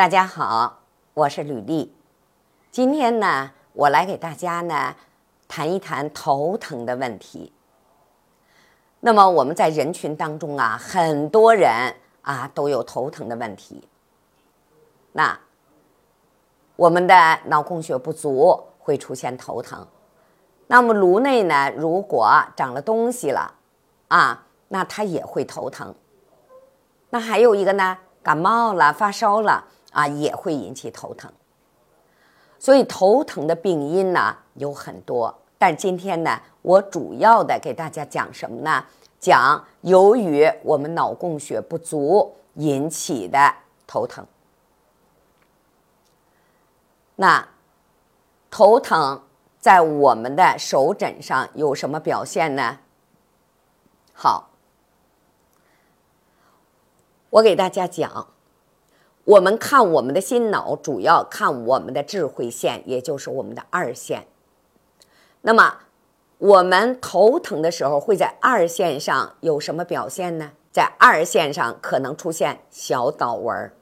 大家好，我是吕丽。今天呢，我来给大家呢谈一谈头疼的问题。那么我们在人群当中啊，很多人啊都有头疼的问题。那我们的脑供血不足会出现头疼。那么颅内呢，如果长了东西了啊，那它也会头疼。那还有一个呢，感冒了、发烧了啊，也会引起头疼。所以头疼的病因呢有很多，但今天呢，我主要的给大家讲什么呢？讲由于我们脑供血不足引起的头疼。那头疼在我们的手诊上有什么表现呢？好。我给大家讲，我们看我们的心脑，主要看我们的智慧线，也就是我们的二线。那么，我们头疼的时候会在二线上有什么表现呢？在二线上可能出现小岛纹，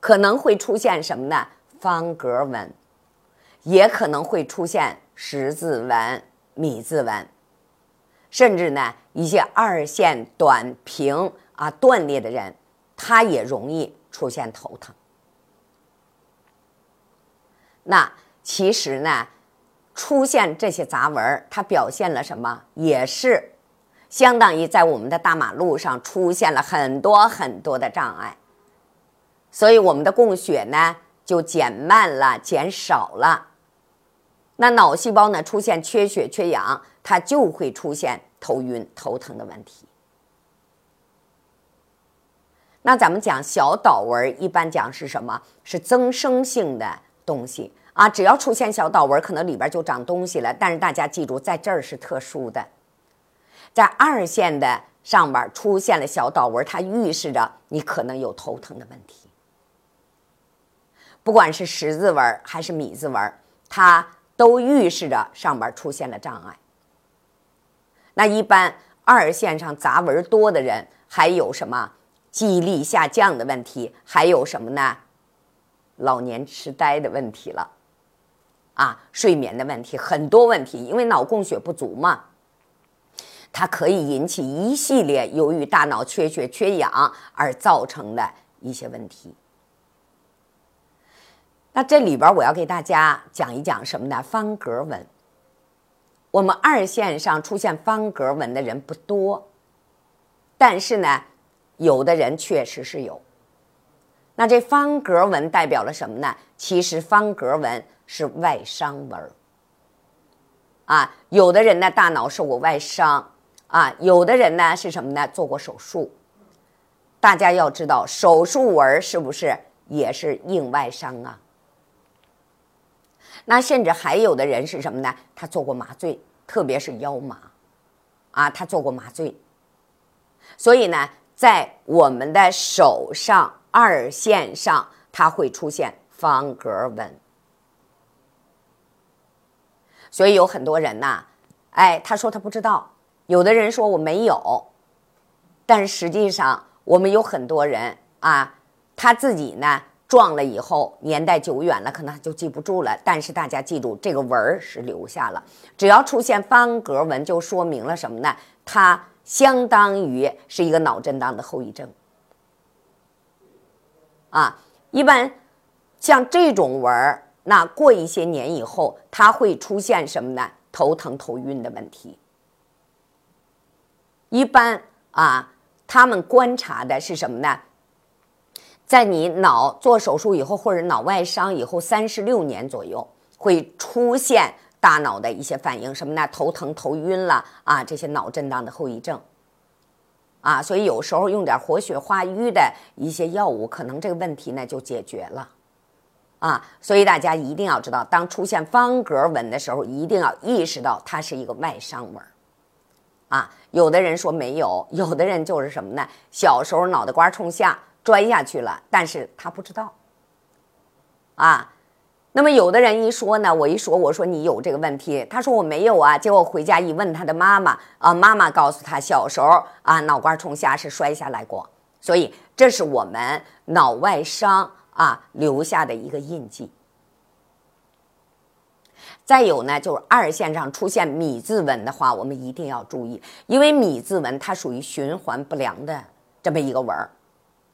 可能会出现什么呢？方格纹，也可能会出现十字纹、米字纹，甚至呢一些二线短平。啊，断裂的人，他也容易出现头疼。那其实呢，出现这些杂纹它表现了什么？也是相当于在我们的大马路上出现了很多很多的障碍，所以我们的供血呢就减慢了、减少了。那脑细胞呢出现缺血、缺氧，它就会出现头晕、头疼的问题。那咱们讲小岛纹，一般讲是什么？是增生性的东西啊。只要出现小岛纹，可能里边就长东西了。但是大家记住，在这儿是特殊的，在二线的上边出现了小岛纹，它预示着你可能有头疼的问题。不管是十字纹还是米字纹，它都预示着上边出现了障碍。那一般二线上杂纹多的人，还有什么？记忆力下降的问题，还有什么呢？老年痴呆的问题了，啊，睡眠的问题，很多问题，因为脑供血不足嘛，它可以引起一系列由于大脑缺血缺氧而造成的一些问题。那这里边我要给大家讲一讲什么呢？方格纹。我们二线上出现方格纹的人不多，但是呢。有的人确实是有，那这方格纹代表了什么呢？其实方格纹是外伤纹啊。有的人呢大脑受过外伤啊，有的人呢是什么呢？做过手术。大家要知道，手术纹是不是也是硬外伤啊？那甚至还有的人是什么呢？他做过麻醉，特别是腰麻啊，他做过麻醉，所以呢。在我们的手上二线上，它会出现方格纹，所以有很多人呐，哎，他说他不知道，有的人说我没有，但实际上我们有很多人啊，他自己呢撞了以后，年代久远了，可能就记不住了。但是大家记住，这个纹儿是留下了，只要出现方格纹，就说明了什么呢？它。相当于是一个脑震荡的后遗症，啊，一般像这种纹儿，那过一些年以后，它会出现什么呢？头疼、头晕的问题。一般啊，他们观察的是什么呢？在你脑做手术以后，或者脑外伤以后，三十六年左右会出现。大脑的一些反应，什么呢？头疼、头晕了啊，这些脑震荡的后遗症啊，所以有时候用点活血化瘀的一些药物，可能这个问题呢就解决了啊。所以大家一定要知道，当出现方格纹的时候，一定要意识到它是一个外伤纹啊。有的人说没有，有的人就是什么呢？小时候脑袋瓜冲下摔下去了，但是他不知道啊。那么有的人一说呢，我一说我说你有这个问题，他说我没有啊。结果回家一问他的妈妈啊，妈妈告诉他小时候啊脑瓜冲下是摔下来过。所以这是我们脑外伤啊留下的一个印记。再有呢，就是二线上出现米字纹的话，我们一定要注意，因为米字纹它属于循环不良的这么一个纹儿，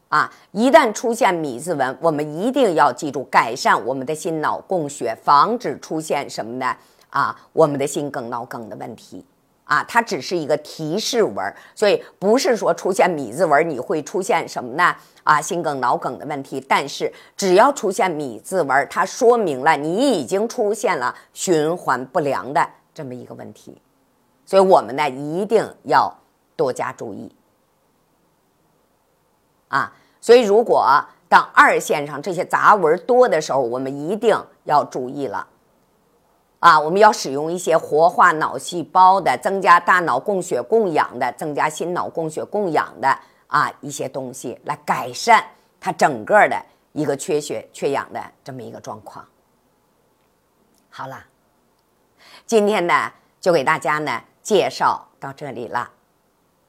啊，一旦出现米字纹，我们一定要记住改善我们的心脑供血，防止出现什么呢？啊，我们的心梗、脑梗的问题。啊，它只是一个提示纹，所以不是说出现米字纹你会出现什么呢？啊，心梗、脑梗的问题。但是只要出现米字纹，它说明了你已经出现了循环不良的这么一个问题，所以我们呢一定要多加注意。啊，所以如果当二线上这些杂纹多的时候，我们一定要注意了。啊，我们要使用一些活化脑细胞的、增加大脑供血供氧的、增加心脑供血供氧的啊一些东西，来改善它整个的一个缺血缺氧的这么一个状况。好了，今天呢就给大家呢介绍到这里了。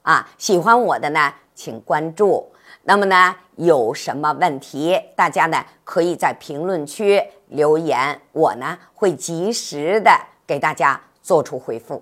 啊，喜欢我的呢，请关注。那么呢，有什么问题，大家呢可以在评论区留言，我呢会及时的给大家做出回复。